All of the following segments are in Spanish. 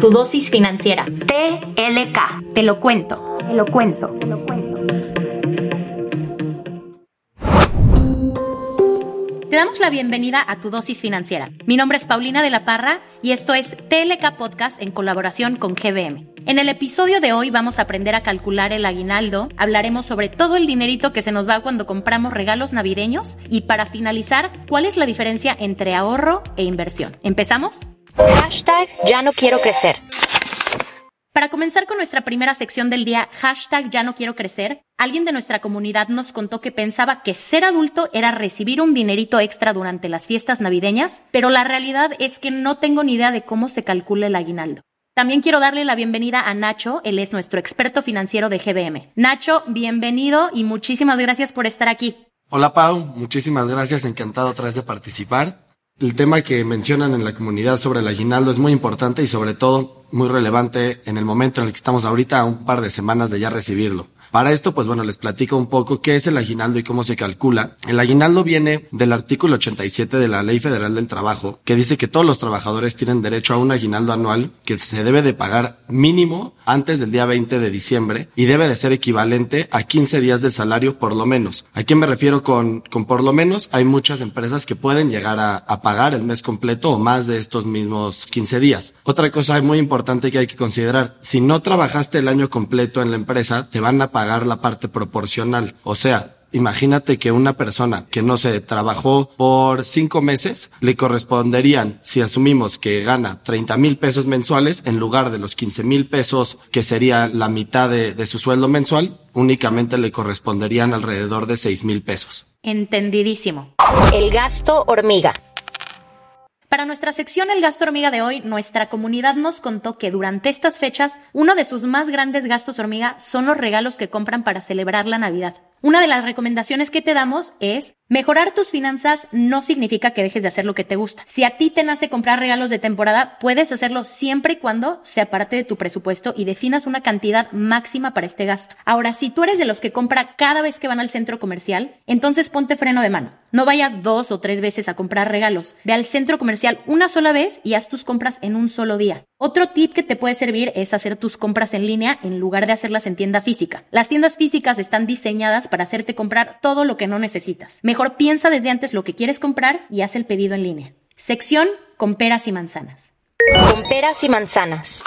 tu dosis financiera. TLK. Te lo cuento. Te lo cuento. Te lo cuento. Te damos la bienvenida a tu dosis financiera. Mi nombre es Paulina de la Parra y esto es TLK Podcast en colaboración con GBM. En el episodio de hoy vamos a aprender a calcular el aguinaldo, hablaremos sobre todo el dinerito que se nos va cuando compramos regalos navideños y para finalizar, cuál es la diferencia entre ahorro e inversión. ¿Empezamos? Hashtag ya no quiero crecer. Para comenzar con nuestra primera sección del día, hashtag ya no quiero crecer, alguien de nuestra comunidad nos contó que pensaba que ser adulto era recibir un dinerito extra durante las fiestas navideñas, pero la realidad es que no tengo ni idea de cómo se calcula el aguinaldo. También quiero darle la bienvenida a Nacho, él es nuestro experto financiero de GBM. Nacho, bienvenido y muchísimas gracias por estar aquí. Hola Pau, muchísimas gracias, encantado otra vez de participar. El tema que mencionan en la comunidad sobre el aguinaldo es muy importante y sobre todo muy relevante en el momento en el que estamos ahorita a un par de semanas de ya recibirlo. Para esto, pues bueno, les platico un poco qué es el aguinaldo y cómo se calcula. El aguinaldo viene del artículo 87 de la Ley Federal del Trabajo, que dice que todos los trabajadores tienen derecho a un aguinaldo anual que se debe de pagar mínimo antes del día 20 de diciembre y debe de ser equivalente a 15 días de salario por lo menos. ¿A qué me refiero con, con por lo menos? Hay muchas empresas que pueden llegar a, a pagar el mes completo o más de estos mismos 15 días. Otra cosa muy importante que hay que considerar, si no trabajaste el año completo en la empresa, te van a pagar la parte proporcional. O sea, Imagínate que una persona que no se trabajó por cinco meses le corresponderían, si asumimos que gana 30 mil pesos mensuales, en lugar de los 15 mil pesos que sería la mitad de, de, su sueldo mensual, únicamente le corresponderían alrededor de 6 mil pesos. Entendidísimo. El gasto hormiga. Para nuestra sección El gasto hormiga de hoy, nuestra comunidad nos contó que durante estas fechas, uno de sus más grandes gastos hormiga son los regalos que compran para celebrar la Navidad. Una de las recomendaciones que te damos es mejorar tus finanzas no significa que dejes de hacer lo que te gusta. Si a ti te nace comprar regalos de temporada, puedes hacerlo siempre y cuando sea parte de tu presupuesto y definas una cantidad máxima para este gasto. Ahora, si tú eres de los que compra cada vez que van al centro comercial, entonces ponte freno de mano. No vayas dos o tres veces a comprar regalos. Ve al centro comercial una sola vez y haz tus compras en un solo día. Otro tip que te puede servir es hacer tus compras en línea en lugar de hacerlas en tienda física. Las tiendas físicas están diseñadas para hacerte comprar todo lo que no necesitas. Mejor piensa desde antes lo que quieres comprar y haz el pedido en línea. Sección con peras y manzanas. Con peras y manzanas.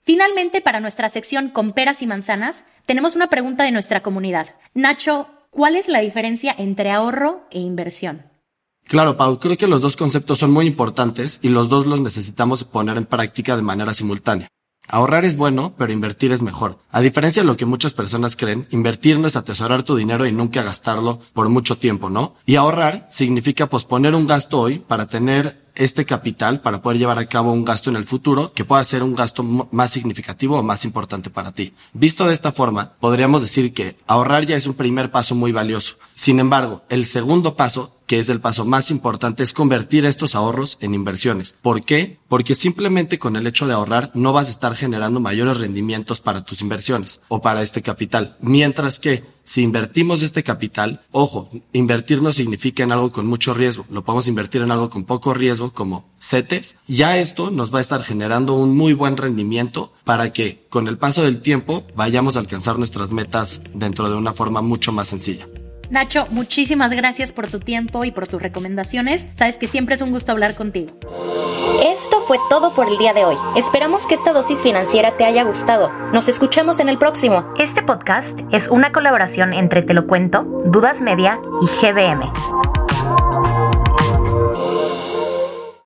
Finalmente, para nuestra sección con peras y manzanas, tenemos una pregunta de nuestra comunidad. Nacho, ¿cuál es la diferencia entre ahorro e inversión? Claro, Pau, creo que los dos conceptos son muy importantes y los dos los necesitamos poner en práctica de manera simultánea. Ahorrar es bueno, pero invertir es mejor. A diferencia de lo que muchas personas creen, invertir no es atesorar tu dinero y nunca gastarlo por mucho tiempo, ¿no? Y ahorrar significa posponer un gasto hoy para tener este capital para poder llevar a cabo un gasto en el futuro que pueda ser un gasto más significativo o más importante para ti. Visto de esta forma, podríamos decir que ahorrar ya es un primer paso muy valioso. Sin embargo, el segundo paso, que es el paso más importante, es convertir estos ahorros en inversiones. ¿Por qué? Porque simplemente con el hecho de ahorrar no vas a estar generando mayores rendimientos para tus inversiones o para este capital. Mientras que si invertimos este capital, ojo, invertir no significa en algo con mucho riesgo, lo podemos invertir en algo con poco riesgo como CETES, ya esto nos va a estar generando un muy buen rendimiento para que con el paso del tiempo vayamos a alcanzar nuestras metas dentro de una forma mucho más sencilla. Nacho, muchísimas gracias por tu tiempo y por tus recomendaciones. Sabes que siempre es un gusto hablar contigo. Esto fue todo por el día de hoy. Esperamos que esta dosis financiera te haya gustado. Nos escuchamos en el próximo. Este podcast es una colaboración entre Te lo cuento, Dudas Media y GBM.